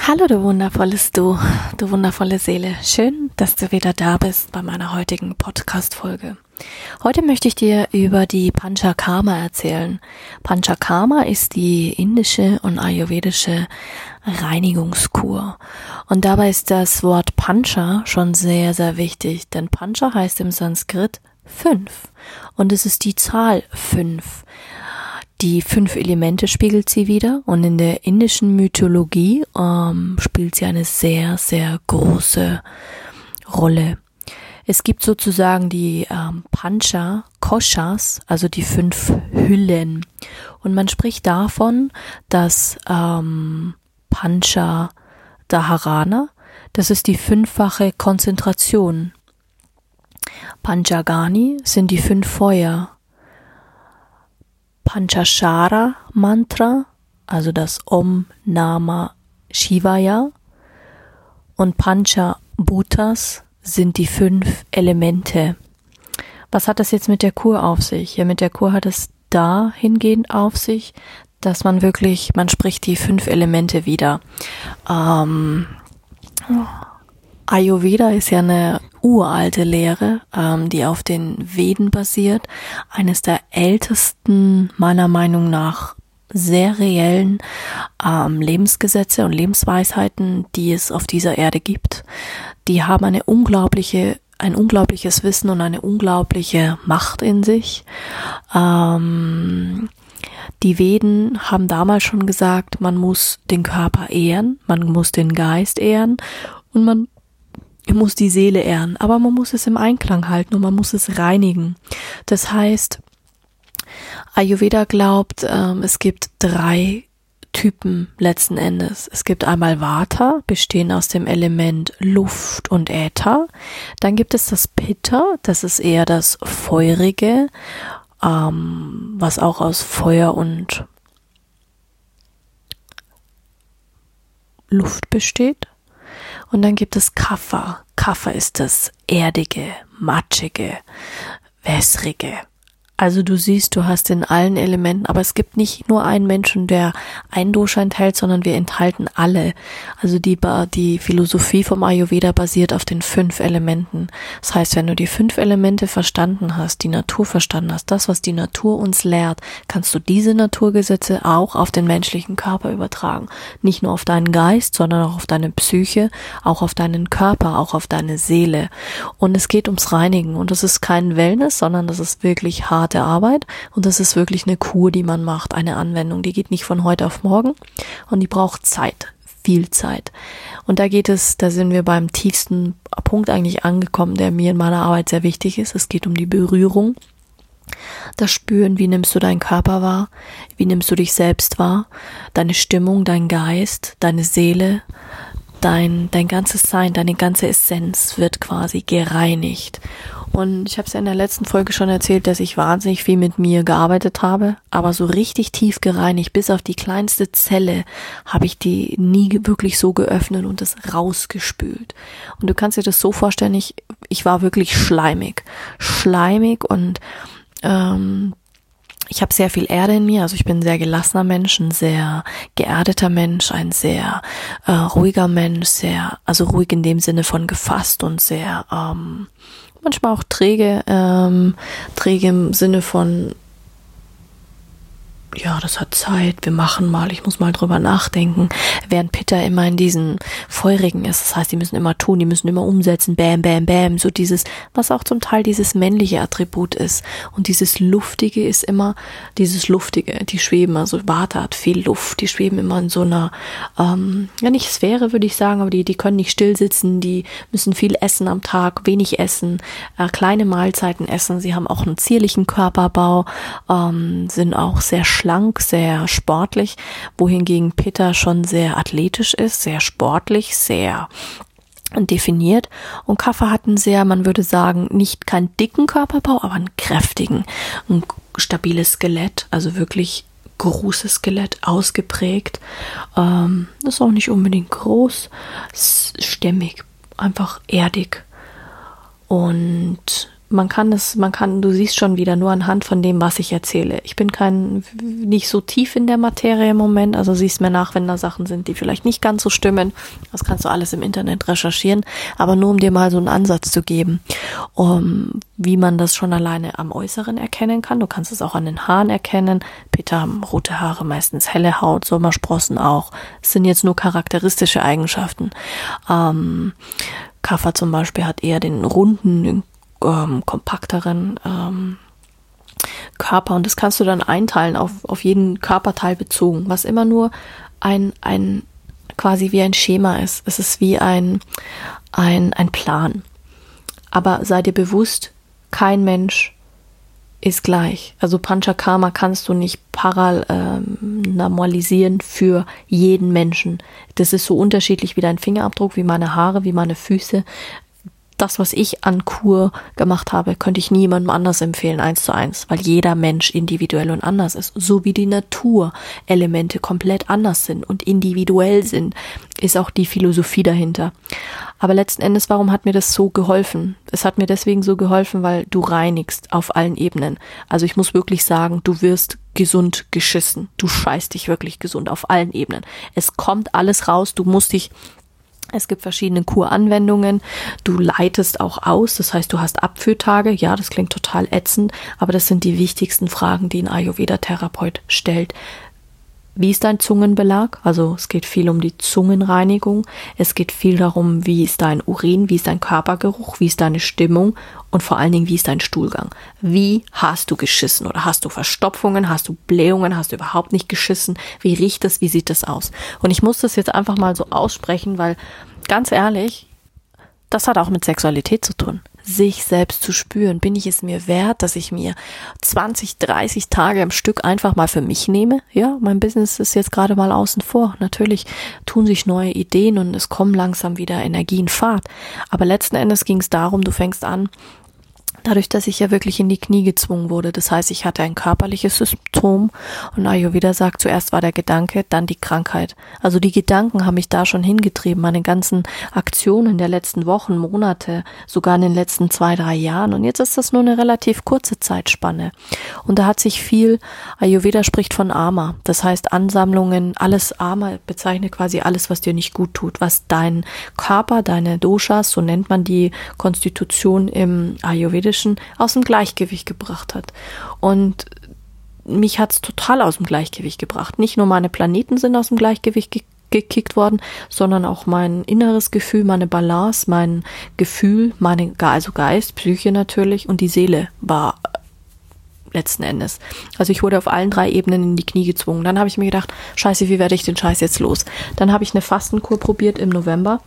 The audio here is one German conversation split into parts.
Hallo du wundervolles Du, du wundervolle Seele. Schön, dass du wieder da bist bei meiner heutigen Podcast-Folge. Heute möchte ich dir über die Panchakarma erzählen. Panchakarma ist die indische und ayurvedische Reinigungskur. Und dabei ist das Wort Pancha schon sehr, sehr wichtig, denn Pancha heißt im Sanskrit fünf. Und es ist die Zahl fünf. Die fünf Elemente spiegelt sie wieder und in der indischen Mythologie ähm, spielt sie eine sehr, sehr große Rolle. Es gibt sozusagen die ähm, Pancha Koshas, also die fünf Hüllen. Und man spricht davon, dass ähm, Pancha Daharana, das ist die fünffache Konzentration. Panchagani sind die fünf Feuer. Panchashara Mantra, also das Om Nama Shivaya und Pancha Bhutas sind die fünf Elemente. Was hat das jetzt mit der Kur auf sich? Ja, mit der Kur hat es dahingehend auf sich, dass man wirklich, man spricht die fünf Elemente wieder. Ähm, Ayurveda ist ja eine uralte Lehre, ähm, die auf den Veden basiert. Eines der ältesten, meiner Meinung nach, sehr reellen ähm, Lebensgesetze und Lebensweisheiten, die es auf dieser Erde gibt. Die haben eine unglaubliche, ein unglaubliches Wissen und eine unglaubliche Macht in sich. Ähm, die Veden haben damals schon gesagt, man muss den Körper ehren, man muss den Geist ehren und man muss die Seele ehren, aber man muss es im Einklang halten und man muss es reinigen. Das heißt, Ayurveda glaubt, ähm, es gibt drei Typen letzten Endes. Es gibt einmal Vata, bestehen aus dem Element Luft und Äther. Dann gibt es das Pitta, das ist eher das Feurige, ähm, was auch aus Feuer und Luft besteht. Und dann gibt es Kaffer. Kaffer ist das Erdige, Matschige, Wässrige. Also du siehst, du hast in allen Elementen, aber es gibt nicht nur einen Menschen, der ein Dosha enthält, sondern wir enthalten alle. Also die, die Philosophie vom Ayurveda basiert auf den fünf Elementen. Das heißt, wenn du die fünf Elemente verstanden hast, die Natur verstanden hast, das, was die Natur uns lehrt, kannst du diese Naturgesetze auch auf den menschlichen Körper übertragen. Nicht nur auf deinen Geist, sondern auch auf deine Psyche, auch auf deinen Körper, auch auf deine Seele. Und es geht ums Reinigen und das ist kein Wellness, sondern das ist wirklich hart harte Arbeit und das ist wirklich eine Kur, die man macht, eine Anwendung. Die geht nicht von heute auf morgen und die braucht Zeit, viel Zeit. Und da geht es, da sind wir beim tiefsten Punkt eigentlich angekommen, der mir in meiner Arbeit sehr wichtig ist. Es geht um die Berührung. Das Spüren, wie nimmst du deinen Körper wahr, wie nimmst du dich selbst wahr, deine Stimmung, dein Geist, deine Seele, dein, dein ganzes Sein, deine ganze Essenz wird quasi gereinigt. Und ich habe es ja in der letzten Folge schon erzählt, dass ich wahnsinnig viel mit mir gearbeitet habe, aber so richtig tief gereinigt, bis auf die kleinste Zelle, habe ich die nie wirklich so geöffnet und es rausgespült. Und du kannst dir das so vorstellen, ich, ich war wirklich schleimig. Schleimig und ähm, ich habe sehr viel Erde in mir, also ich bin ein sehr gelassener Mensch, ein sehr geerdeter Mensch, ein sehr äh, ruhiger Mensch, sehr, also ruhig in dem Sinne von gefasst und sehr ähm, manchmal auch träge, ähm, träge im Sinne von ja, das hat Zeit, wir machen mal, ich muss mal drüber nachdenken. Während Peter immer in diesen Feurigen ist, das heißt, die müssen immer tun, die müssen immer umsetzen, bam, bam, bam, so dieses, was auch zum Teil dieses männliche Attribut ist. Und dieses Luftige ist immer dieses Luftige, die schweben, also Warte hat viel Luft, die schweben immer in so einer, ähm, ja nicht Sphäre, würde ich sagen, aber die, die können nicht still sitzen, die müssen viel essen am Tag, wenig essen, äh, kleine Mahlzeiten essen, sie haben auch einen zierlichen Körperbau, ähm, sind auch sehr schlank, sehr sportlich, wohingegen Peter schon sehr athletisch ist, sehr sportlich, sehr definiert. Und Kaffer hat einen sehr, man würde sagen, nicht keinen dicken Körperbau, aber einen kräftigen, ein stabiles Skelett, also wirklich großes Skelett, ausgeprägt. Ähm, ist auch nicht unbedingt groß, stämmig, einfach erdig. Und man kann es, man kann, du siehst schon wieder nur anhand von dem, was ich erzähle. Ich bin kein, nicht so tief in der Materie im Moment, also siehst mir nach, wenn da Sachen sind, die vielleicht nicht ganz so stimmen. Das kannst du alles im Internet recherchieren, aber nur um dir mal so einen Ansatz zu geben, um, wie man das schon alleine am Äußeren erkennen kann. Du kannst es auch an den Haaren erkennen. Peter haben rote Haare, meistens helle Haut, Sommersprossen auch. Es sind jetzt nur charakteristische Eigenschaften. Ähm, Kaffer zum Beispiel hat eher den runden, den ähm, kompakteren ähm, Körper und das kannst du dann einteilen auf, auf jeden Körperteil bezogen, was immer nur ein, ein quasi wie ein Schema ist. Es ist wie ein, ein, ein Plan. Aber sei dir bewusst, kein Mensch ist gleich. Also Panchakarma kannst du nicht paral ähm, normalisieren für jeden Menschen. Das ist so unterschiedlich wie dein Fingerabdruck, wie meine Haare, wie meine Füße das, was ich an Kur gemacht habe, könnte ich niemandem anders empfehlen, eins zu eins, weil jeder Mensch individuell und anders ist. So wie die Naturelemente komplett anders sind und individuell sind, ist auch die Philosophie dahinter. Aber letzten Endes, warum hat mir das so geholfen? Es hat mir deswegen so geholfen, weil du reinigst auf allen Ebenen. Also ich muss wirklich sagen, du wirst gesund geschissen. Du scheißt dich wirklich gesund auf allen Ebenen. Es kommt alles raus. Du musst dich es gibt verschiedene Kuranwendungen. Du leitest auch aus, das heißt, du hast Abführtage. Ja, das klingt total ätzend, aber das sind die wichtigsten Fragen, die ein Ayurveda-Therapeut stellt. Wie ist dein Zungenbelag? Also es geht viel um die Zungenreinigung. Es geht viel darum, wie ist dein Urin, wie ist dein Körpergeruch, wie ist deine Stimmung und vor allen Dingen, wie ist dein Stuhlgang? Wie hast du geschissen oder hast du Verstopfungen, hast du Blähungen, hast du überhaupt nicht geschissen? Wie riecht es, wie sieht es aus? Und ich muss das jetzt einfach mal so aussprechen, weil ganz ehrlich, das hat auch mit Sexualität zu tun sich selbst zu spüren. Bin ich es mir wert, dass ich mir 20, 30 Tage am Stück einfach mal für mich nehme? Ja, mein Business ist jetzt gerade mal außen vor. Natürlich tun sich neue Ideen und es kommen langsam wieder Energien Fahrt. Aber letzten Endes ging es darum, du fängst an, dadurch, dass ich ja wirklich in die Knie gezwungen wurde. Das heißt, ich hatte ein körperliches Symptom und Ayurveda sagt, zuerst war der Gedanke, dann die Krankheit. Also die Gedanken haben mich da schon hingetrieben, meine ganzen Aktionen der letzten Wochen, Monate, sogar in den letzten zwei, drei Jahren. Und jetzt ist das nur eine relativ kurze Zeitspanne. Und da hat sich viel, Ayurveda spricht von Ama. Das heißt Ansammlungen, alles Ama bezeichnet quasi alles, was dir nicht gut tut, was dein Körper, deine Doshas, so nennt man die Konstitution im Ayurvedischen, Menschen aus dem Gleichgewicht gebracht hat. Und mich hat es total aus dem Gleichgewicht gebracht. Nicht nur meine Planeten sind aus dem Gleichgewicht ge gekickt worden, sondern auch mein inneres Gefühl, meine Balance, mein Gefühl, meine, also Geist, Psyche natürlich und die Seele war letzten Endes. Also ich wurde auf allen drei Ebenen in die Knie gezwungen. Dann habe ich mir gedacht, scheiße, wie werde ich den Scheiß jetzt los? Dann habe ich eine Fastenkur probiert im November,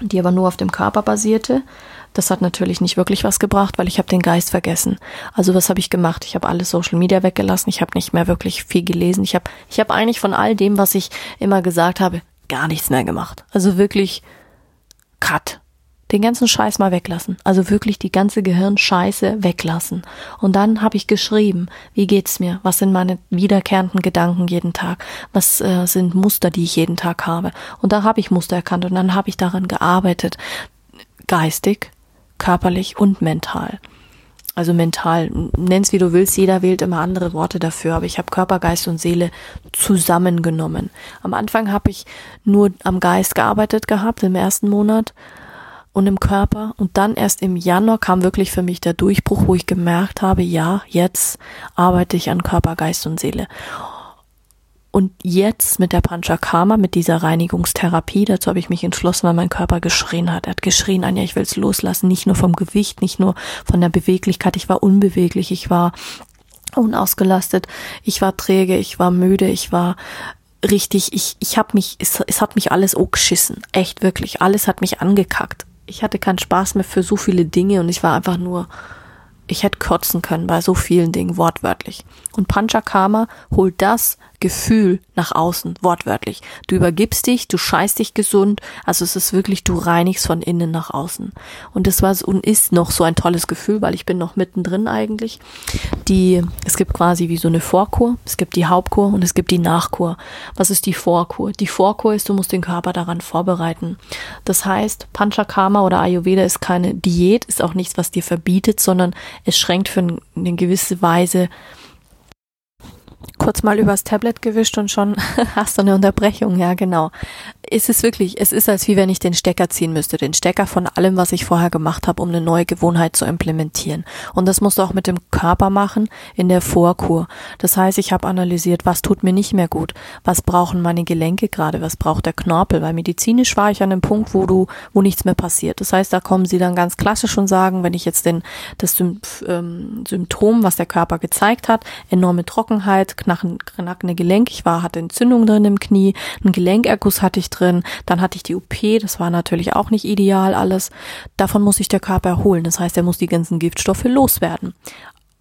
die aber nur auf dem Körper basierte. Das hat natürlich nicht wirklich was gebracht, weil ich habe den Geist vergessen. Also was habe ich gemacht? Ich habe alle Social Media weggelassen. Ich habe nicht mehr wirklich viel gelesen. Ich habe ich habe eigentlich von all dem, was ich immer gesagt habe, gar nichts mehr gemacht. Also wirklich cut. Den ganzen Scheiß mal weglassen. Also wirklich die ganze Gehirnscheiße weglassen. Und dann habe ich geschrieben, wie geht's mir? Was sind meine wiederkehrenden Gedanken jeden Tag? Was äh, sind Muster, die ich jeden Tag habe? Und da habe ich Muster erkannt und dann habe ich daran gearbeitet, geistig, körperlich und mental. Also mental, nenn's wie du willst, jeder wählt immer andere Worte dafür, aber ich habe Körper, Geist und Seele zusammengenommen. Am Anfang habe ich nur am Geist gearbeitet gehabt im ersten Monat und im Körper und dann erst im Januar kam wirklich für mich der Durchbruch, wo ich gemerkt habe, ja, jetzt arbeite ich an Körper, Geist und Seele. Und jetzt mit der Panchakarma, mit dieser Reinigungstherapie, dazu habe ich mich entschlossen, weil mein Körper geschrien hat. Er hat geschrien, Anja, ich will es loslassen, nicht nur vom Gewicht, nicht nur von der Beweglichkeit. Ich war unbeweglich, ich war unausgelastet, ich war träge, ich war müde, ich war richtig, ich, ich habe mich, es, es hat mich alles geschissen. Echt, wirklich. Alles hat mich angekackt. Ich hatte keinen Spaß mehr für so viele Dinge und ich war einfach nur ich hätte kotzen können bei so vielen Dingen wortwörtlich. Und Panchakarma holt das Gefühl nach außen, wortwörtlich. Du übergibst dich, du scheißt dich gesund, also es ist wirklich, du reinigst von innen nach außen. Und das war und ist noch so ein tolles Gefühl, weil ich bin noch mittendrin eigentlich. Die, es gibt quasi wie so eine Vorkur, es gibt die Hauptkur und es gibt die Nachkur. Was ist die Vorkur? Die Vorkur ist, du musst den Körper daran vorbereiten. Das heißt, Panchakarma oder Ayurveda ist keine Diät, ist auch nichts, was dir verbietet, sondern es schränkt für eine gewisse Weise kurz mal übers Tablet gewischt und schon hast du eine Unterbrechung, ja genau. Es ist wirklich, es ist als wie wenn ich den Stecker ziehen müsste, den Stecker von allem, was ich vorher gemacht habe, um eine neue Gewohnheit zu implementieren. Und das musst du auch mit dem Körper machen in der Vorkur. Das heißt, ich habe analysiert, was tut mir nicht mehr gut, was brauchen meine Gelenke gerade, was braucht der Knorpel, weil medizinisch war ich an einem Punkt, wo du, wo nichts mehr passiert. Das heißt, da kommen sie dann ganz klassisch und sagen, wenn ich jetzt den, das ähm, Symptom, was der Körper gezeigt hat, enorme Trockenheit, knacken, knackende Gelenk. Ich war, hatte Entzündung drin im Knie, einen Gelenkerguss hatte ich drin, dann hatte ich die OP, das war natürlich auch nicht ideal alles. Davon muss sich der Körper erholen. Das heißt, er muss die ganzen Giftstoffe loswerden.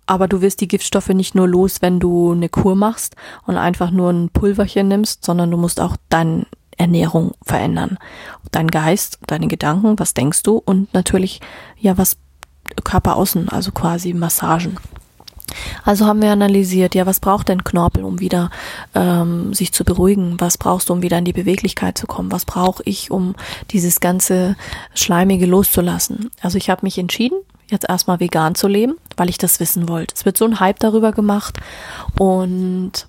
Aber du wirst die Giftstoffe nicht nur los, wenn du eine Kur machst und einfach nur ein Pulverchen nimmst, sondern du musst auch deine Ernährung verändern. Dein Geist, deine Gedanken, was denkst du und natürlich, ja, was Körper außen, also quasi Massagen. Also haben wir analysiert, ja, was braucht denn Knorpel, um wieder ähm, sich zu beruhigen? Was brauchst du, um wieder in die Beweglichkeit zu kommen? Was brauche ich, um dieses ganze Schleimige loszulassen? Also ich habe mich entschieden, jetzt erstmal vegan zu leben, weil ich das wissen wollte. Es wird so ein Hype darüber gemacht und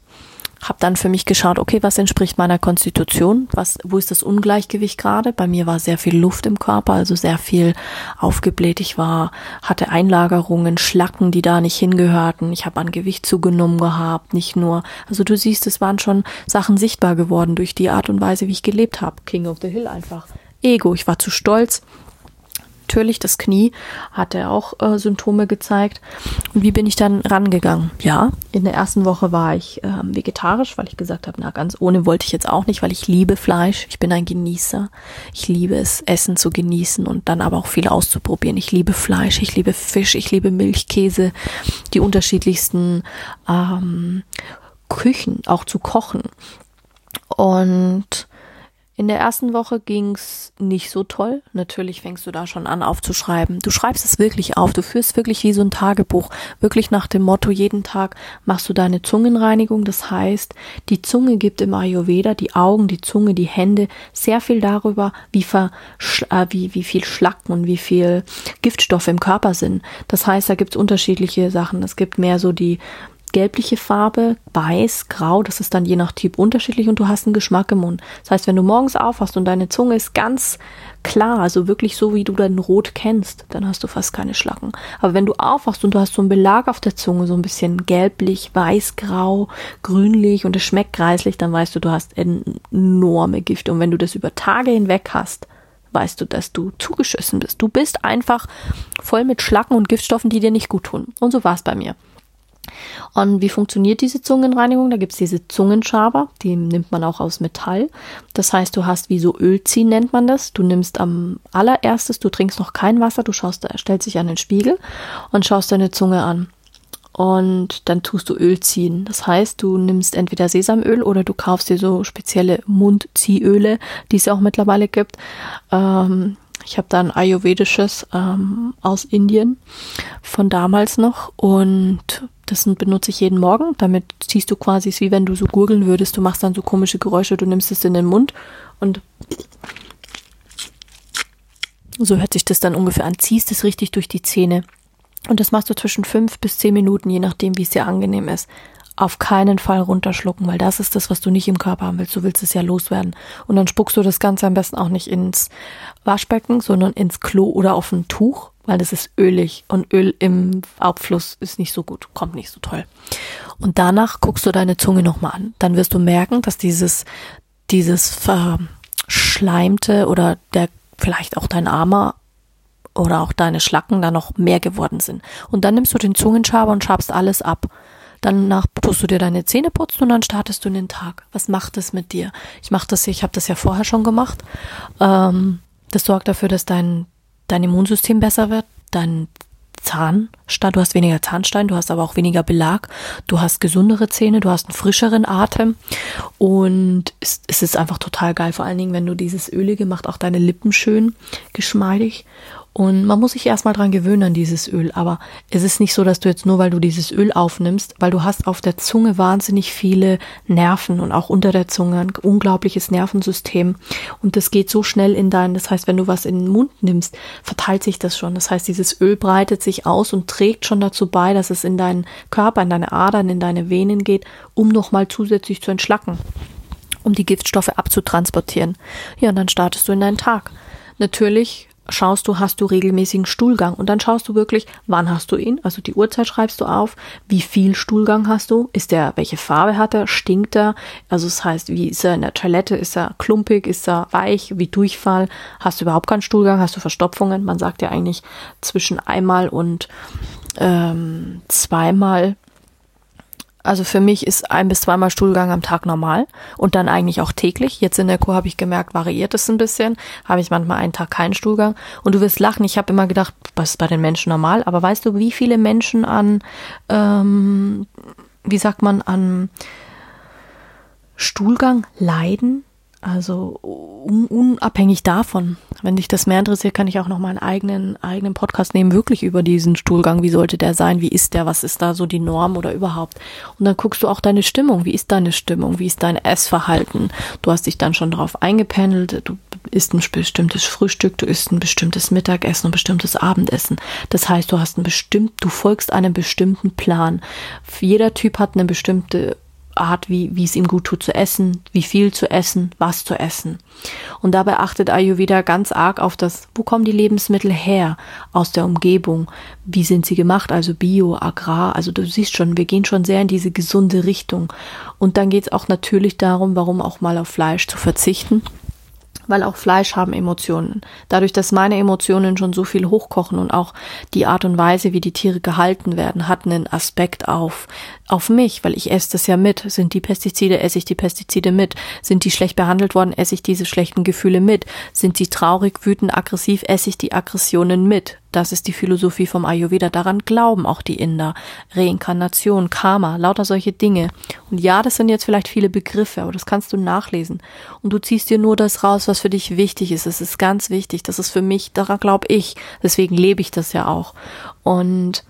habe dann für mich geschaut, okay, was entspricht meiner Konstitution? Was, wo ist das Ungleichgewicht gerade? Bei mir war sehr viel Luft im Körper, also sehr viel aufgebläht. Ich war, hatte Einlagerungen, Schlacken, die da nicht hingehörten. Ich habe an Gewicht zugenommen gehabt, nicht nur. Also du siehst, es waren schon Sachen sichtbar geworden durch die Art und Weise, wie ich gelebt habe. King of the Hill einfach. Ego, ich war zu stolz, natürlich das Knie hat er auch äh, Symptome gezeigt. Und wie bin ich dann rangegangen? Ja, in der ersten Woche war ich äh, vegetarisch, weil ich gesagt habe, na ganz ohne wollte ich jetzt auch nicht, weil ich liebe Fleisch. Ich bin ein Genießer. Ich liebe es, Essen zu genießen und dann aber auch viel auszuprobieren. Ich liebe Fleisch, ich liebe Fisch, ich liebe Milchkäse, die unterschiedlichsten ähm, Küchen auch zu kochen. Und in der ersten Woche ging's nicht so toll. Natürlich fängst du da schon an aufzuschreiben. Du schreibst es wirklich auf. Du führst wirklich wie so ein Tagebuch. Wirklich nach dem Motto, jeden Tag machst du deine Zungenreinigung. Das heißt, die Zunge gibt im Ayurveda, die Augen, die Zunge, die Hände sehr viel darüber, wie, ver, äh, wie, wie viel Schlacken und wie viel Giftstoffe im Körper sind. Das heißt, da gibt's unterschiedliche Sachen. Es gibt mehr so die gelbliche Farbe, weiß, grau, das ist dann je nach Typ unterschiedlich und du hast einen Geschmack im Mund. Das heißt, wenn du morgens aufwachst und deine Zunge ist ganz klar, also wirklich so, wie du dein Rot kennst, dann hast du fast keine Schlacken. Aber wenn du aufwachst und du hast so einen Belag auf der Zunge, so ein bisschen gelblich, weiß, grau, grünlich und es schmeckt kreislich, dann weißt du, du hast enorme Gift. Und wenn du das über Tage hinweg hast, weißt du, dass du zugeschissen bist. Du bist einfach voll mit Schlacken und Giftstoffen, die dir nicht gut tun. Und so war es bei mir. Und wie funktioniert diese Zungenreinigung? Da gibt es diese Zungenschaber, die nimmt man auch aus Metall. Das heißt, du hast wie so Ölziehen nennt man das. Du nimmst am allererstes, du trinkst noch kein Wasser, du schaust, stellst dich an den Spiegel und schaust deine Zunge an. Und dann tust du Öl ziehen. Das heißt, du nimmst entweder Sesamöl oder du kaufst dir so spezielle Mundziehöle, die es auch mittlerweile gibt. Ähm, ich habe da ein ayurvedisches ähm, aus Indien von damals noch und das benutze ich jeden Morgen. Damit ziehst du quasi, wie wenn du so gurgeln würdest. Du machst dann so komische Geräusche, du nimmst es in den Mund und so hört sich das dann ungefähr an. Ziehst es richtig durch die Zähne. Und das machst du zwischen fünf bis zehn Minuten, je nachdem, wie es dir angenehm ist auf keinen Fall runterschlucken, weil das ist das, was du nicht im Körper haben willst. Du willst es ja loswerden. Und dann spuckst du das Ganze am besten auch nicht ins Waschbecken, sondern ins Klo oder auf ein Tuch, weil das ist ölig und Öl im Abfluss ist nicht so gut, kommt nicht so toll. Und danach guckst du deine Zunge nochmal an. Dann wirst du merken, dass dieses, dieses verschleimte oder der, vielleicht auch dein Armer oder auch deine Schlacken da noch mehr geworden sind. Und dann nimmst du den Zungenschaber und schabst alles ab. Danach tust du dir deine Zähne putzen und dann startest du in den Tag. Was macht das mit dir? Ich mache das, ich habe das ja vorher schon gemacht. Ähm, das sorgt dafür, dass dein, dein Immunsystem besser wird, dein Zahnstein, du hast weniger Zahnstein, du hast aber auch weniger Belag, du hast gesundere Zähne, du hast einen frischeren Atem und es, es ist einfach total geil, vor allen Dingen, wenn du dieses Ölige macht auch deine Lippen schön geschmeidig und man muss sich erstmal dran gewöhnen an dieses Öl. Aber es ist nicht so, dass du jetzt nur, weil du dieses Öl aufnimmst, weil du hast auf der Zunge wahnsinnig viele Nerven und auch unter der Zunge ein unglaubliches Nervensystem. Und das geht so schnell in dein, das heißt, wenn du was in den Mund nimmst, verteilt sich das schon. Das heißt, dieses Öl breitet sich aus und trägt schon dazu bei, dass es in deinen Körper, in deine Adern, in deine Venen geht, um nochmal zusätzlich zu entschlacken um die Giftstoffe abzutransportieren. Ja, und dann startest du in deinen Tag. Natürlich schaust du, hast du regelmäßigen Stuhlgang? Und dann schaust du wirklich, wann hast du ihn, also die Uhrzeit schreibst du auf, wie viel Stuhlgang hast du, ist der, welche Farbe hat er, stinkt er, also das heißt, wie ist er in der Toilette, ist er klumpig, ist er weich, wie Durchfall, hast du überhaupt keinen Stuhlgang, hast du Verstopfungen, man sagt ja eigentlich zwischen einmal und ähm, zweimal also für mich ist ein bis zweimal Stuhlgang am Tag normal und dann eigentlich auch täglich. Jetzt in der Kur habe ich gemerkt, variiert es ein bisschen. Habe ich manchmal einen Tag keinen Stuhlgang. Und du wirst lachen, ich habe immer gedacht, was ist bei den Menschen normal? Aber weißt du, wie viele Menschen an, ähm, wie sagt man, an Stuhlgang leiden? Also un unabhängig davon, wenn dich das mehr interessiert, kann ich auch noch mal einen eigenen, eigenen Podcast nehmen, wirklich über diesen Stuhlgang. Wie sollte der sein? Wie ist der? Was ist da so die Norm oder überhaupt? Und dann guckst du auch deine Stimmung. Wie ist deine Stimmung? Wie ist dein Essverhalten? Du hast dich dann schon darauf eingependelt. Du isst ein bestimmtes Frühstück, du isst ein bestimmtes Mittagessen und ein bestimmtes Abendessen. Das heißt, du hast ein bestimmt, du folgst einem bestimmten Plan. Jeder Typ hat eine bestimmte Art, wie, wie es ihm gut tut zu essen, wie viel zu essen, was zu essen. Und dabei achtet Ayurveda ganz arg auf das, wo kommen die Lebensmittel her aus der Umgebung, wie sind sie gemacht, also Bio, Agrar, also du siehst schon, wir gehen schon sehr in diese gesunde Richtung. Und dann geht es auch natürlich darum, warum auch mal auf Fleisch zu verzichten weil auch Fleisch haben Emotionen. Dadurch, dass meine Emotionen schon so viel hochkochen und auch die Art und Weise, wie die Tiere gehalten werden, hat einen Aspekt auf, auf mich, weil ich esse das ja mit. Sind die Pestizide, esse ich die Pestizide mit. Sind die schlecht behandelt worden, esse ich diese schlechten Gefühle mit. Sind die traurig, wütend, aggressiv, esse ich die Aggressionen mit. Das ist die Philosophie vom Ayurveda. Daran glauben auch die Inder. Reinkarnation, Karma, lauter solche Dinge. Und ja, das sind jetzt vielleicht viele Begriffe, aber das kannst du nachlesen. Und du ziehst dir nur das raus, was für dich wichtig ist. Es ist ganz wichtig. Das ist für mich, daran glaube ich. Deswegen lebe ich das ja auch. Und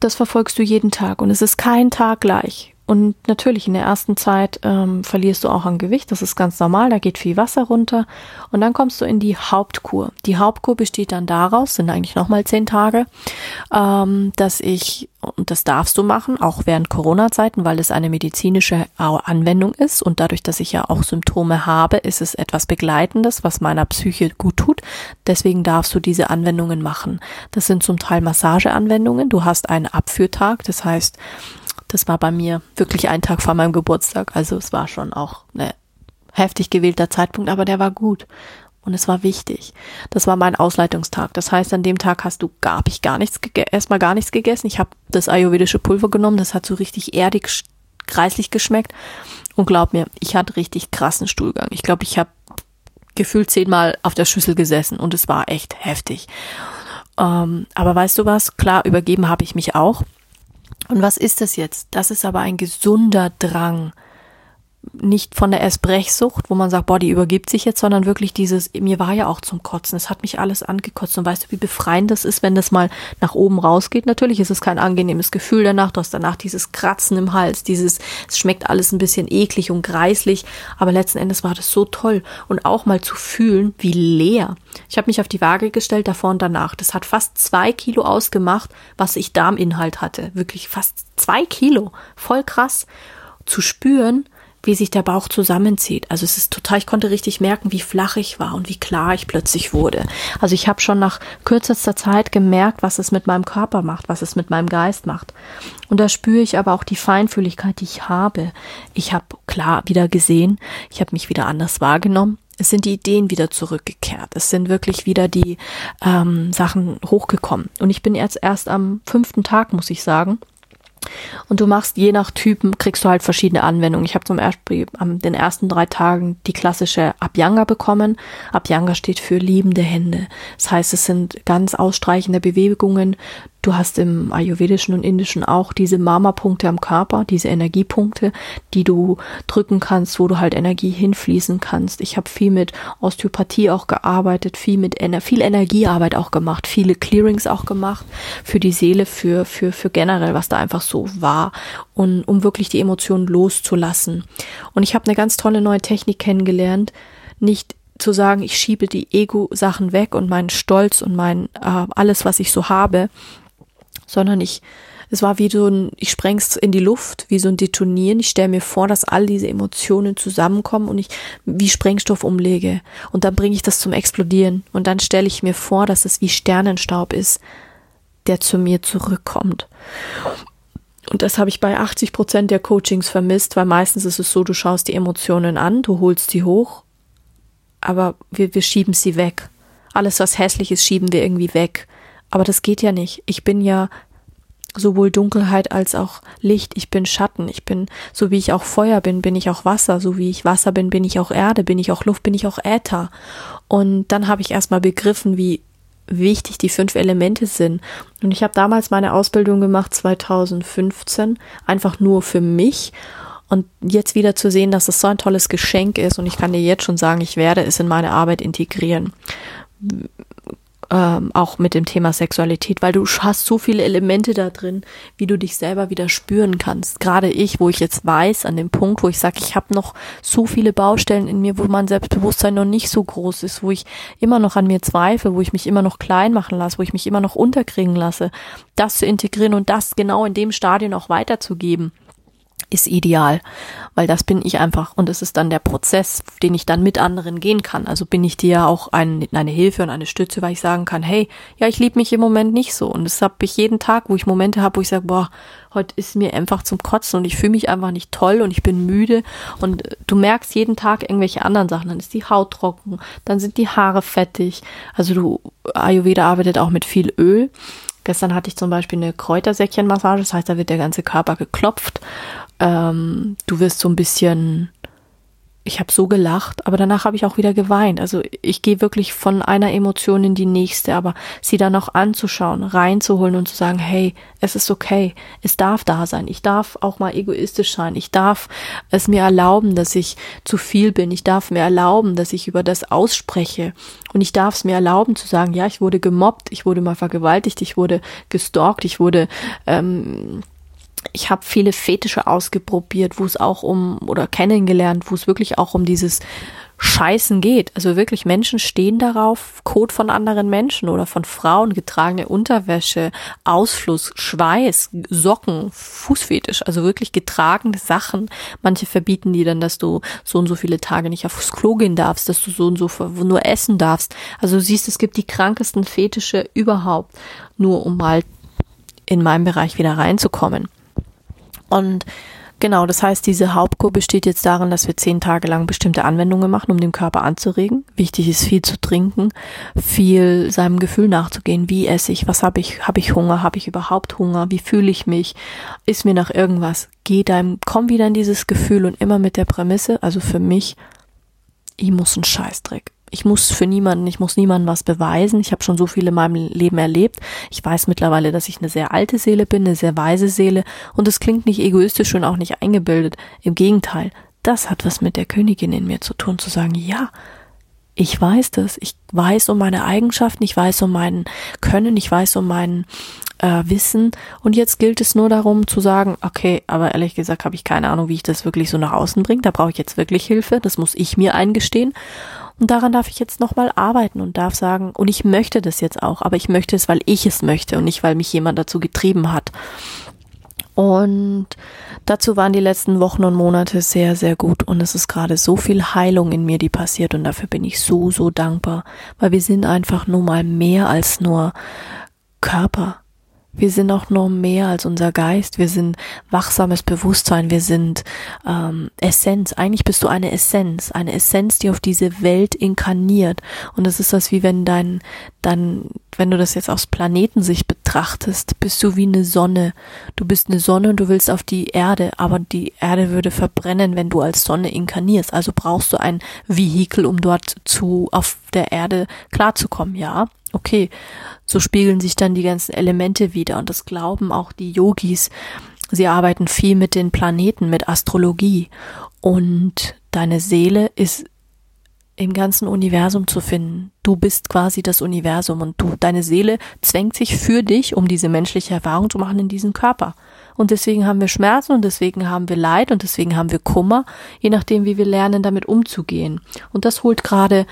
das verfolgst du jeden Tag. Und es ist kein Tag gleich. Und natürlich in der ersten Zeit ähm, verlierst du auch an Gewicht, das ist ganz normal, da geht viel Wasser runter. Und dann kommst du in die Hauptkur. Die Hauptkur besteht dann daraus, sind eigentlich nochmal zehn Tage, ähm, dass ich, und das darfst du machen, auch während Corona-Zeiten, weil es eine medizinische Anwendung ist. Und dadurch, dass ich ja auch Symptome habe, ist es etwas Begleitendes, was meiner Psyche gut tut. Deswegen darfst du diese Anwendungen machen. Das sind zum Teil Massageanwendungen. Du hast einen Abführtag, das heißt, das war bei mir wirklich ein Tag vor meinem Geburtstag. Also es war schon auch ein heftig gewählter Zeitpunkt, aber der war gut. Und es war wichtig. Das war mein Ausleitungstag. Das heißt, an dem Tag hast du gar, ich gar nichts erstmal gar nichts gegessen. Ich habe das ayurvedische Pulver genommen. Das hat so richtig erdig, kreislich geschmeckt. Und glaub mir, ich hatte richtig krassen Stuhlgang. Ich glaube, ich habe gefühlt zehnmal auf der Schüssel gesessen und es war echt heftig. Ähm, aber weißt du was? Klar, übergeben habe ich mich auch. Und was ist das jetzt? Das ist aber ein gesunder Drang nicht von der Essbrechsucht, wo man sagt, boah, die übergibt sich jetzt, sondern wirklich dieses, mir war ja auch zum Kotzen, es hat mich alles angekotzt und weißt du, wie befreiend das ist, wenn das mal nach oben rausgeht? Natürlich ist es kein angenehmes Gefühl danach, du hast danach dieses Kratzen im Hals, dieses, es schmeckt alles ein bisschen eklig und greislich, aber letzten Endes war das so toll und auch mal zu fühlen, wie leer. Ich habe mich auf die Waage gestellt, davor und danach. Das hat fast zwei Kilo ausgemacht, was ich Darminhalt hatte. Wirklich fast zwei Kilo. Voll krass. Zu spüren, wie sich der Bauch zusammenzieht. Also es ist total, ich konnte richtig merken, wie flach ich war und wie klar ich plötzlich wurde. Also ich habe schon nach kürzester Zeit gemerkt, was es mit meinem Körper macht, was es mit meinem Geist macht. Und da spüre ich aber auch die Feinfühligkeit, die ich habe. Ich habe klar wieder gesehen, ich habe mich wieder anders wahrgenommen. Es sind die Ideen wieder zurückgekehrt. Es sind wirklich wieder die ähm, Sachen hochgekommen. Und ich bin jetzt erst am fünften Tag, muss ich sagen, Und du machst je nach Typen, kriegst du halt verschiedene Anwendungen. Ich habe zum Beispiel an den ersten drei Tagen die klassische Abhyanga bekommen. Abhyanga steht für liebende Hände. Das heißt, es sind ganz ausstreichende Bewegungen. Du hast im Ayurvedischen und Indischen auch diese Mama-Punkte am Körper, diese Energiepunkte, die du drücken kannst, wo du halt Energie hinfließen kannst. Ich habe viel mit Osteopathie auch gearbeitet, viel mit Ener viel Energiearbeit auch gemacht, viele Clearings auch gemacht für die Seele, für für für generell, was da einfach so war und um wirklich die Emotionen loszulassen. Und ich habe eine ganz tolle neue Technik kennengelernt, nicht zu sagen, ich schiebe die Ego-Sachen weg und meinen Stolz und mein äh, alles, was ich so habe, sondern ich, es war wie so ein, ich spreng's in die Luft, wie so ein Detonieren. Ich stelle mir vor, dass all diese Emotionen zusammenkommen und ich wie Sprengstoff umlege. Und dann bringe ich das zum Explodieren. Und dann stelle ich mir vor, dass es wie Sternenstaub ist, der zu mir zurückkommt. Und das habe ich bei 80 Prozent der Coachings vermisst, weil meistens ist es so, du schaust die Emotionen an, du holst sie hoch, aber wir, wir schieben sie weg. Alles, was hässlich ist, schieben wir irgendwie weg. Aber das geht ja nicht. Ich bin ja sowohl Dunkelheit als auch Licht. Ich bin Schatten. Ich bin, so wie ich auch Feuer bin, bin ich auch Wasser. So wie ich Wasser bin, bin ich auch Erde. Bin ich auch Luft, bin ich auch Äther. Und dann habe ich erstmal begriffen, wie wichtig die fünf Elemente sind. Und ich habe damals meine Ausbildung gemacht, 2015, einfach nur für mich. Und jetzt wieder zu sehen, dass es so ein tolles Geschenk ist und ich kann dir jetzt schon sagen, ich werde es in meine Arbeit integrieren ähm, auch mit dem Thema Sexualität, weil du hast so viele Elemente da drin, wie du dich selber wieder spüren kannst. Gerade ich, wo ich jetzt weiß, an dem Punkt, wo ich sage, ich habe noch so viele Baustellen in mir, wo mein Selbstbewusstsein noch nicht so groß ist, wo ich immer noch an mir zweifle, wo ich mich immer noch klein machen lasse, wo ich mich immer noch unterkriegen lasse, das zu integrieren und das genau in dem Stadion auch weiterzugeben ist ideal, weil das bin ich einfach und es ist dann der Prozess, den ich dann mit anderen gehen kann. Also bin ich dir auch ein, eine Hilfe und eine Stütze, weil ich sagen kann, hey, ja, ich liebe mich im Moment nicht so und das habe ich jeden Tag, wo ich Momente habe, wo ich sage, boah, heute ist mir einfach zum Kotzen und ich fühle mich einfach nicht toll und ich bin müde und du merkst jeden Tag irgendwelche anderen Sachen, dann ist die Haut trocken, dann sind die Haare fettig. Also du Ayurveda arbeitet auch mit viel Öl. Gestern hatte ich zum Beispiel eine Kräutersäckchenmassage, das heißt, da wird der ganze Körper geklopft ähm, du wirst so ein bisschen, ich habe so gelacht, aber danach habe ich auch wieder geweint. Also ich gehe wirklich von einer Emotion in die nächste, aber sie dann auch anzuschauen, reinzuholen und zu sagen, hey, es ist okay, es darf da sein, ich darf auch mal egoistisch sein, ich darf es mir erlauben, dass ich zu viel bin, ich darf mir erlauben, dass ich über das ausspreche. Und ich darf es mir erlauben zu sagen, ja, ich wurde gemobbt, ich wurde mal vergewaltigt, ich wurde gestalkt, ich wurde ähm, ich habe viele Fetische ausgeprobiert, wo es auch um oder kennengelernt, wo es wirklich auch um dieses Scheißen geht. Also wirklich Menschen stehen darauf, Kot von anderen Menschen oder von Frauen, getragene Unterwäsche, Ausfluss, Schweiß, Socken, Fußfetisch, also wirklich getragene Sachen. Manche verbieten dir dann, dass du so und so viele Tage nicht aufs Klo gehen darfst, dass du so und so nur essen darfst. Also du siehst, es gibt die krankesten Fetische überhaupt, nur um mal in meinem Bereich wieder reinzukommen. Und genau, das heißt, diese Hauptkur besteht jetzt darin, dass wir zehn Tage lang bestimmte Anwendungen machen, um den Körper anzuregen. Wichtig ist viel zu trinken, viel seinem Gefühl nachzugehen. Wie esse ich? Was habe ich? Habe ich Hunger? Habe ich überhaupt Hunger? Wie fühle ich mich? Ist mir nach irgendwas? Geh deinem, komm wieder in dieses Gefühl und immer mit der Prämisse, also für mich, ich muss einen Scheißdreck ich muss für niemanden, ich muss niemandem was beweisen. Ich habe schon so viel in meinem Leben erlebt. Ich weiß mittlerweile, dass ich eine sehr alte Seele bin, eine sehr weise Seele. Und es klingt nicht egoistisch und auch nicht eingebildet. Im Gegenteil, das hat was mit der Königin in mir zu tun, zu sagen, ja, ich weiß das. Ich weiß um meine Eigenschaften, ich weiß um mein Können, ich weiß um mein äh, Wissen. Und jetzt gilt es nur darum zu sagen, okay, aber ehrlich gesagt habe ich keine Ahnung, wie ich das wirklich so nach außen bringe. Da brauche ich jetzt wirklich Hilfe. Das muss ich mir eingestehen. Und daran darf ich jetzt nochmal arbeiten und darf sagen, und ich möchte das jetzt auch, aber ich möchte es, weil ich es möchte und nicht, weil mich jemand dazu getrieben hat. Und dazu waren die letzten Wochen und Monate sehr, sehr gut. Und es ist gerade so viel Heilung in mir, die passiert. Und dafür bin ich so, so dankbar. Weil wir sind einfach nur mal mehr als nur Körper. Wir sind auch noch mehr als unser Geist. Wir sind wachsames Bewusstsein. Wir sind ähm, Essenz. Eigentlich bist du eine Essenz, eine Essenz, die auf diese Welt inkarniert. Und das ist das wie wenn dein, dein, wenn du das jetzt aus Planetensicht betrachtest, bist du wie eine Sonne. Du bist eine Sonne und du willst auf die Erde, aber die Erde würde verbrennen, wenn du als Sonne inkarnierst. Also brauchst du ein Vehikel, um dort zu auf der Erde klarzukommen. Ja, okay so spiegeln sich dann die ganzen Elemente wieder und das glauben auch die Yogis. Sie arbeiten viel mit den Planeten, mit Astrologie und deine Seele ist im ganzen Universum zu finden. Du bist quasi das Universum und du, deine Seele zwängt sich für dich, um diese menschliche Erfahrung zu machen in diesen Körper. Und deswegen haben wir Schmerzen und deswegen haben wir Leid und deswegen haben wir Kummer, je nachdem, wie wir lernen, damit umzugehen. Und das holt gerade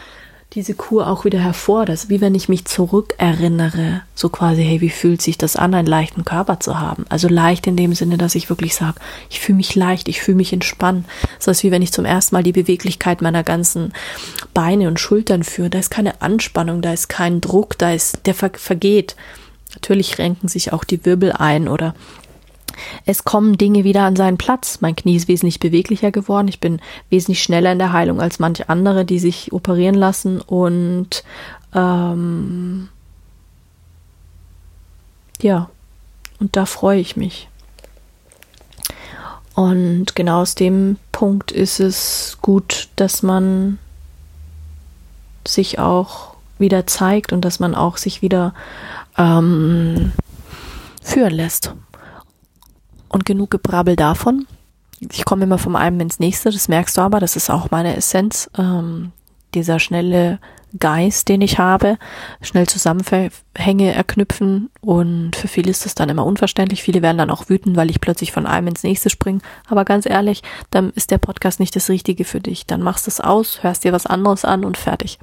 diese Kur auch wieder hervor, dass wie wenn ich mich zurückerinnere, so quasi, hey, wie fühlt sich das an, einen leichten Körper zu haben? Also leicht in dem Sinne, dass ich wirklich sage, ich fühle mich leicht, ich fühle mich entspannt. Das heißt, wie wenn ich zum ersten Mal die Beweglichkeit meiner ganzen Beine und Schultern führe. Da ist keine Anspannung, da ist kein Druck, da ist, der ver vergeht. Natürlich renken sich auch die Wirbel ein oder es kommen Dinge wieder an seinen Platz. Mein Knie ist wesentlich beweglicher geworden. Ich bin wesentlich schneller in der Heilung als manche andere, die sich operieren lassen. Und ähm, ja, und da freue ich mich. Und genau aus dem Punkt ist es gut, dass man sich auch wieder zeigt und dass man auch sich wieder ähm, führen lässt. Und genug Gebrabbel davon. Ich komme immer vom einen ins nächste, das merkst du aber, das ist auch meine Essenz. Ähm, dieser schnelle Geist, den ich habe, schnell Zusammenhänge erknüpfen und für viele ist das dann immer unverständlich. Viele werden dann auch wütend, weil ich plötzlich von einem ins nächste springe. Aber ganz ehrlich, dann ist der Podcast nicht das Richtige für dich. Dann machst du es aus, hörst dir was anderes an und fertig.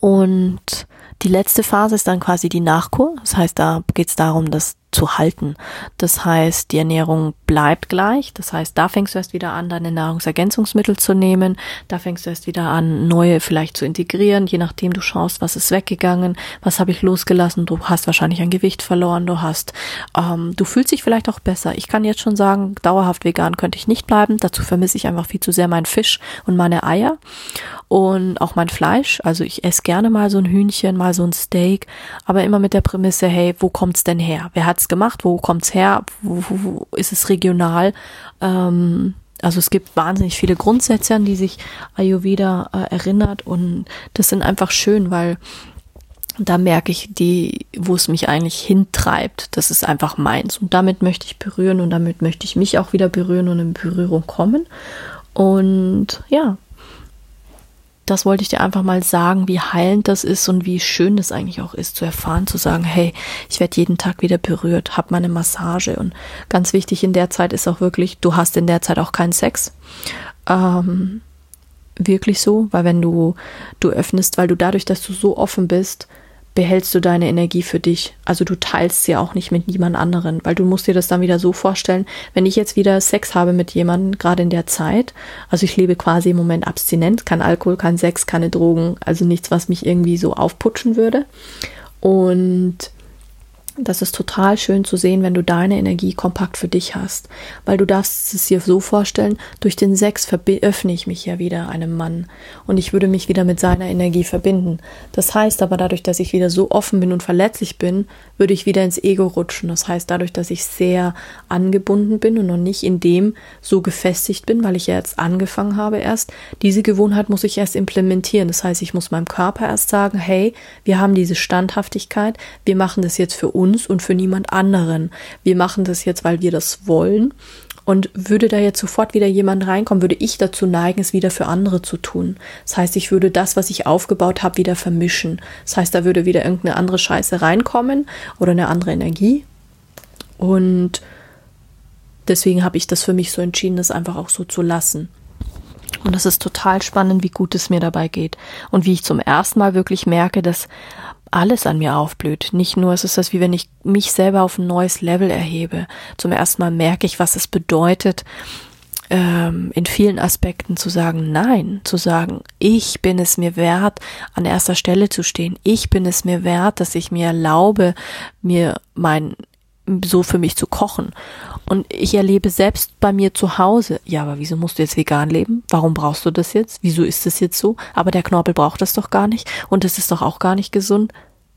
Und die letzte Phase ist dann quasi die Nachkur. Das heißt, da geht es darum, das zu halten. Das heißt, die Ernährung bleibt gleich. Das heißt, da fängst du erst wieder an, deine Nahrungsergänzungsmittel zu nehmen. Da fängst du erst wieder an, neue vielleicht zu integrieren, je nachdem du schaust, was ist weggegangen, was habe ich losgelassen. Du hast wahrscheinlich ein Gewicht verloren. Du hast, ähm, du fühlst dich vielleicht auch besser. Ich kann jetzt schon sagen, dauerhaft vegan könnte ich nicht bleiben. Dazu vermisse ich einfach viel zu sehr meinen Fisch und meine Eier und auch mein Fleisch. Also ich esse gerne mal so ein Hühnchen, mal so ein Steak, aber immer mit der Prämisse, hey, wo kommt's denn her? Wer hat's gemacht? Wo kommt's her? Wo, wo, wo ist es regional? Ähm, also es gibt wahnsinnig viele Grundsätze, an die sich Ayurveda äh, erinnert und das sind einfach schön, weil da merke ich die, wo es mich eigentlich hintreibt. Das ist einfach meins. Und damit möchte ich berühren und damit möchte ich mich auch wieder berühren und in Berührung kommen. Und ja, das wollte ich dir einfach mal sagen, wie heilend das ist und wie schön das eigentlich auch ist, zu erfahren, zu sagen, hey, ich werde jeden Tag wieder berührt, hab meine Massage. Und ganz wichtig in der Zeit ist auch wirklich, du hast in der Zeit auch keinen Sex. Ähm, wirklich so, weil wenn du, du öffnest, weil du dadurch, dass du so offen bist, behältst du deine Energie für dich. Also du teilst sie auch nicht mit niemand anderen, weil du musst dir das dann wieder so vorstellen, wenn ich jetzt wieder Sex habe mit jemandem, gerade in der Zeit, also ich lebe quasi im Moment abstinent, kein Alkohol, kein Sex, keine Drogen, also nichts, was mich irgendwie so aufputschen würde. Und das ist total schön zu sehen, wenn du deine Energie kompakt für dich hast. Weil du darfst es dir so vorstellen, durch den Sex öffne ich mich ja wieder einem Mann und ich würde mich wieder mit seiner Energie verbinden. Das heißt aber dadurch, dass ich wieder so offen bin und verletzlich bin, würde ich wieder ins Ego rutschen. Das heißt dadurch, dass ich sehr angebunden bin und noch nicht in dem so gefestigt bin, weil ich ja jetzt angefangen habe erst, diese Gewohnheit muss ich erst implementieren. Das heißt, ich muss meinem Körper erst sagen, hey, wir haben diese Standhaftigkeit, wir machen das jetzt für uns uns und für niemand anderen. Wir machen das jetzt, weil wir das wollen. Und würde da jetzt sofort wieder jemand reinkommen, würde ich dazu neigen, es wieder für andere zu tun. Das heißt, ich würde das, was ich aufgebaut habe, wieder vermischen. Das heißt, da würde wieder irgendeine andere Scheiße reinkommen oder eine andere Energie. Und deswegen habe ich das für mich so entschieden, das einfach auch so zu lassen. Und das ist total spannend, wie gut es mir dabei geht. Und wie ich zum ersten Mal wirklich merke, dass alles an mir aufblüht. Nicht nur, es ist das wie wenn ich mich selber auf ein neues Level erhebe. Zum ersten Mal merke ich, was es bedeutet, ähm, in vielen Aspekten zu sagen, nein, zu sagen, ich bin es mir wert, an erster Stelle zu stehen. Ich bin es mir wert, dass ich mir erlaube, mir mein so für mich zu kochen. Und ich erlebe selbst bei mir zu Hause, ja, aber wieso musst du jetzt vegan leben? Warum brauchst du das jetzt? Wieso ist das jetzt so? Aber der Knorpel braucht das doch gar nicht und es ist doch auch gar nicht gesund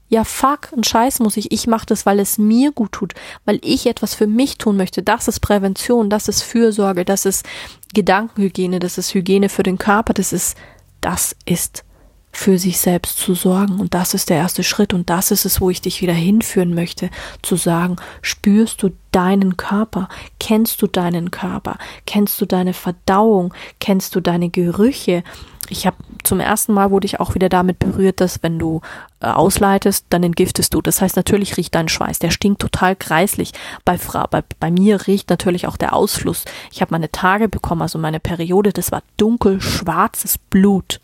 ja fuck, ein Scheiß muss ich, ich mache das, weil es mir gut tut, weil ich etwas für mich tun möchte. Das ist Prävention, das ist Fürsorge, das ist Gedankenhygiene, das ist Hygiene für den Körper, das ist, das ist für sich selbst zu sorgen. Und das ist der erste Schritt und das ist es, wo ich dich wieder hinführen möchte, zu sagen, spürst du deinen Körper? Kennst du deinen Körper? Kennst du deine Verdauung? Kennst du deine Gerüche? ich habe zum ersten Mal wurde ich auch wieder damit berührt, dass wenn du äh, ausleitest, dann entgiftest du. Das heißt, natürlich riecht dein Schweiß, der stinkt total kreislich. Bei, Frau, bei, bei mir riecht natürlich auch der Ausfluss. Ich habe meine Tage bekommen, also meine Periode, das war dunkel schwarzes Blut.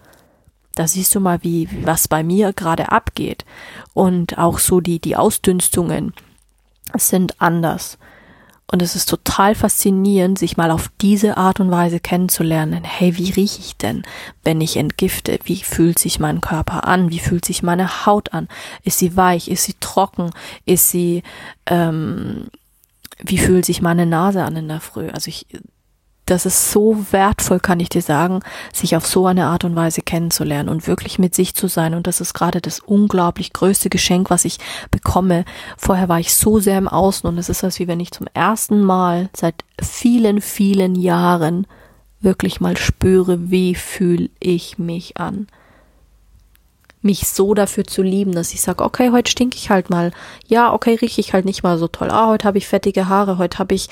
Da siehst du mal, wie was bei mir gerade abgeht. Und auch so die, die Ausdünstungen sind anders. Und es ist total faszinierend, sich mal auf diese Art und Weise kennenzulernen. Hey, wie rieche ich denn, wenn ich entgifte? Wie fühlt sich mein Körper an? Wie fühlt sich meine Haut an? Ist sie weich? Ist sie trocken? Ist sie, ähm, wie fühlt sich meine Nase an in der Früh? Also ich das ist so wertvoll, kann ich dir sagen, sich auf so eine Art und Weise kennenzulernen und wirklich mit sich zu sein. Und das ist gerade das unglaublich größte Geschenk, was ich bekomme. Vorher war ich so sehr im Außen und es ist als wie wenn ich zum ersten Mal seit vielen, vielen Jahren wirklich mal spüre, wie fühle ich mich an mich so dafür zu lieben, dass ich sage, okay, heute stinke ich halt mal. Ja, okay, rieche ich halt nicht mal so toll. Ah, heute habe ich fettige Haare, heute habe ich,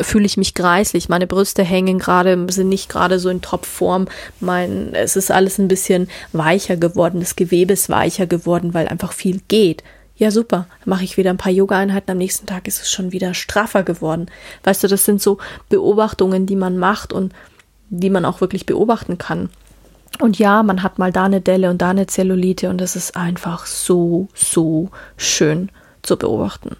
fühle ich mich greislich. Meine Brüste hängen gerade, sind nicht gerade so in Topform. Mein, es ist alles ein bisschen weicher geworden, das Gewebe ist weicher geworden, weil einfach viel geht. Ja, super. Mache ich wieder ein paar Yoga-Einheiten. Am nächsten Tag ist es schon wieder straffer geworden. Weißt du, das sind so Beobachtungen, die man macht und die man auch wirklich beobachten kann. Und ja, man hat mal da eine Delle und da eine Zellulite und das ist einfach so, so schön zu beobachten.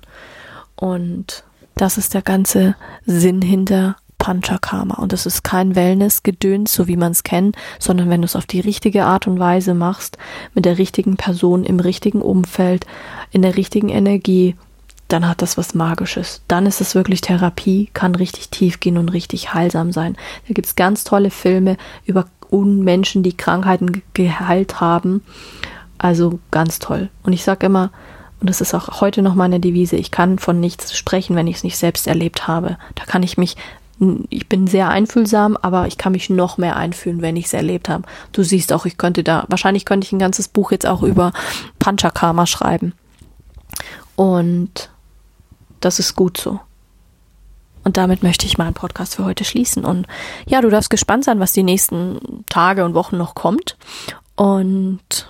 Und das ist der ganze Sinn hinter Panchakarma. Und es ist kein Wellness-Gedöns, so wie man es kennt, sondern wenn du es auf die richtige Art und Weise machst, mit der richtigen Person, im richtigen Umfeld, in der richtigen Energie, dann hat das was Magisches. Dann ist es wirklich Therapie, kann richtig tief gehen und richtig heilsam sein. Da gibt's ganz tolle Filme über Menschen, die Krankheiten geheilt haben. Also ganz toll. Und ich sage immer, und das ist auch heute noch meine Devise, ich kann von nichts sprechen, wenn ich es nicht selbst erlebt habe. Da kann ich mich, ich bin sehr einfühlsam, aber ich kann mich noch mehr einfühlen, wenn ich es erlebt habe. Du siehst auch, ich könnte da, wahrscheinlich könnte ich ein ganzes Buch jetzt auch über Panchakarma schreiben. Und das ist gut so. Und damit möchte ich meinen Podcast für heute schließen. Und ja, du darfst gespannt sein, was die nächsten Tage und Wochen noch kommt. Und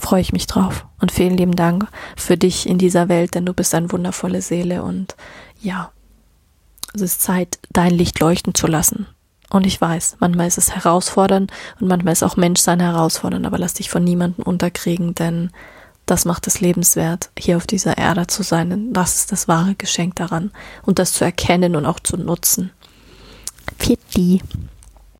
freue ich mich drauf. Und vielen lieben Dank für dich in dieser Welt, denn du bist eine wundervolle Seele. Und ja, es ist Zeit, dein Licht leuchten zu lassen. Und ich weiß, manchmal ist es herausfordernd und manchmal ist auch Menschsein herausfordernd, aber lass dich von niemandem unterkriegen, denn das macht es lebenswert, hier auf dieser Erde zu sein. Das ist das wahre Geschenk daran. Und das zu erkennen und auch zu nutzen. Pfiat